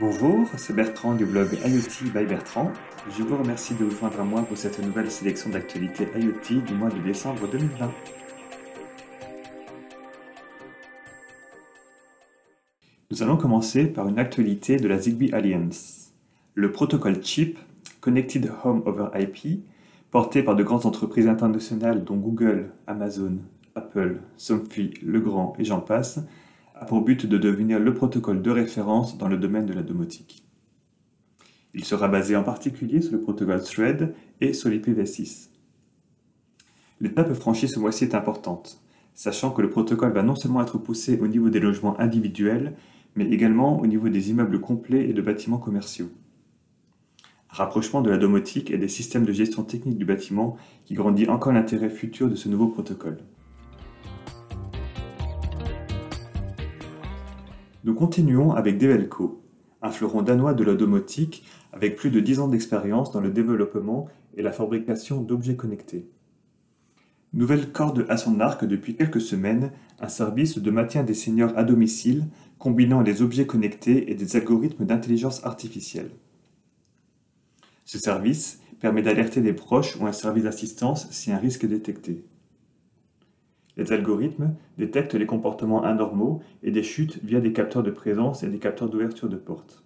Bonjour, c'est Bertrand du blog IoT by Bertrand. Je vous remercie de vous joindre à moi pour cette nouvelle sélection d'actualités IoT du mois de décembre 2020. Nous allons commencer par une actualité de la Zigbee Alliance. Le protocole CHIP, Connected Home over IP, porté par de grandes entreprises internationales dont Google, Amazon, Apple, Somfy, Legrand et j'en passe, a pour but de devenir le protocole de référence dans le domaine de la domotique. Il sera basé en particulier sur le protocole Thread et sur l'IPv6. L'étape franchie ce mois-ci est importante, sachant que le protocole va non seulement être poussé au niveau des logements individuels, mais également au niveau des immeubles complets et de bâtiments commerciaux. rapprochement de la domotique et des systèmes de gestion technique du bâtiment qui grandit encore l'intérêt futur de ce nouveau protocole. Nous continuons avec Develco, un fleuron danois de la domotique avec plus de 10 ans d'expérience dans le développement et la fabrication d'objets connectés. Nouvelle corde à son arc depuis quelques semaines, un service de maintien des seniors à domicile combinant les objets connectés et des algorithmes d'intelligence artificielle. Ce service permet d'alerter les proches ou un service d'assistance si un risque est détecté. Les algorithmes détectent les comportements anormaux et des chutes via des capteurs de présence et des capteurs d'ouverture de porte.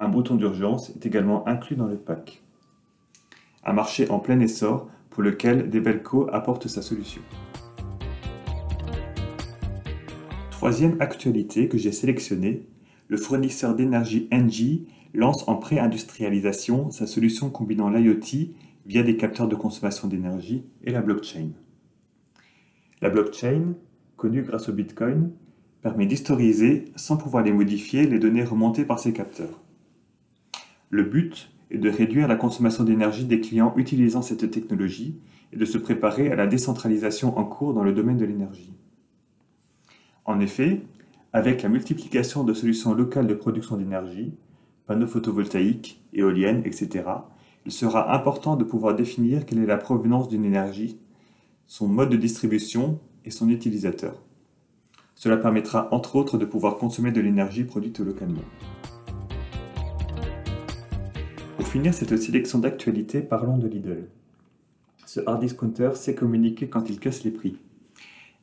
Un bouton d'urgence est également inclus dans le pack. Un marché en plein essor pour lequel Develco apporte sa solution. Troisième actualité que j'ai sélectionnée, le fournisseur d'énergie Engie lance en pré-industrialisation sa solution combinant l'IoT via des capteurs de consommation d'énergie et la blockchain. La blockchain, connue grâce au Bitcoin, permet d'historiser, sans pouvoir les modifier, les données remontées par ces capteurs. Le but est de réduire la consommation d'énergie des clients utilisant cette technologie et de se préparer à la décentralisation en cours dans le domaine de l'énergie. En effet, avec la multiplication de solutions locales de production d'énergie, panneaux photovoltaïques, éoliennes, etc., il sera important de pouvoir définir quelle est la provenance d'une énergie son mode de distribution et son utilisateur. Cela permettra entre autres de pouvoir consommer de l'énergie produite localement. Pour finir cette sélection d'actualités, parlons de Lidl. Ce hard discounter sait communiquer quand il casse les prix.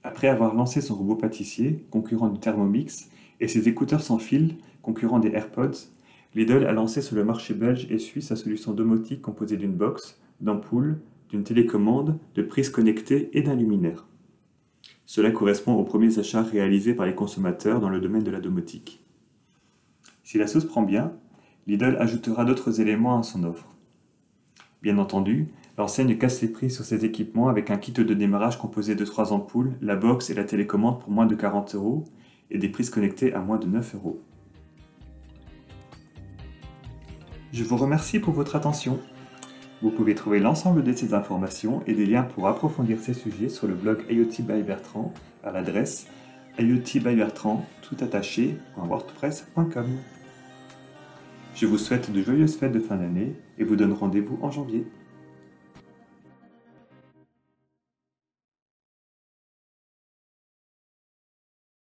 Après avoir lancé son robot pâtissier, concurrent du Thermomix, et ses écouteurs sans fil, concurrent des AirPods, Lidl a lancé sur le marché belge et suisse sa solution domotique composée d'une box, d'ampoules, d'une télécommande, de prises connectées et d'un luminaire. Cela correspond aux premiers achats réalisés par les consommateurs dans le domaine de la domotique. Si la sauce prend bien, Lidl ajoutera d'autres éléments à son offre. Bien entendu, l'enseigne casse les prix sur ses équipements avec un kit de démarrage composé de trois ampoules, la box et la télécommande pour moins de 40 euros et des prises connectées à moins de 9 euros. Je vous remercie pour votre attention. Vous pouvez trouver l'ensemble de ces informations et des liens pour approfondir ces sujets sur le blog IoT by Bertrand à l'adresse iotbybertrand tout Je vous souhaite de joyeuses fêtes de fin d'année et vous donne rendez-vous en janvier.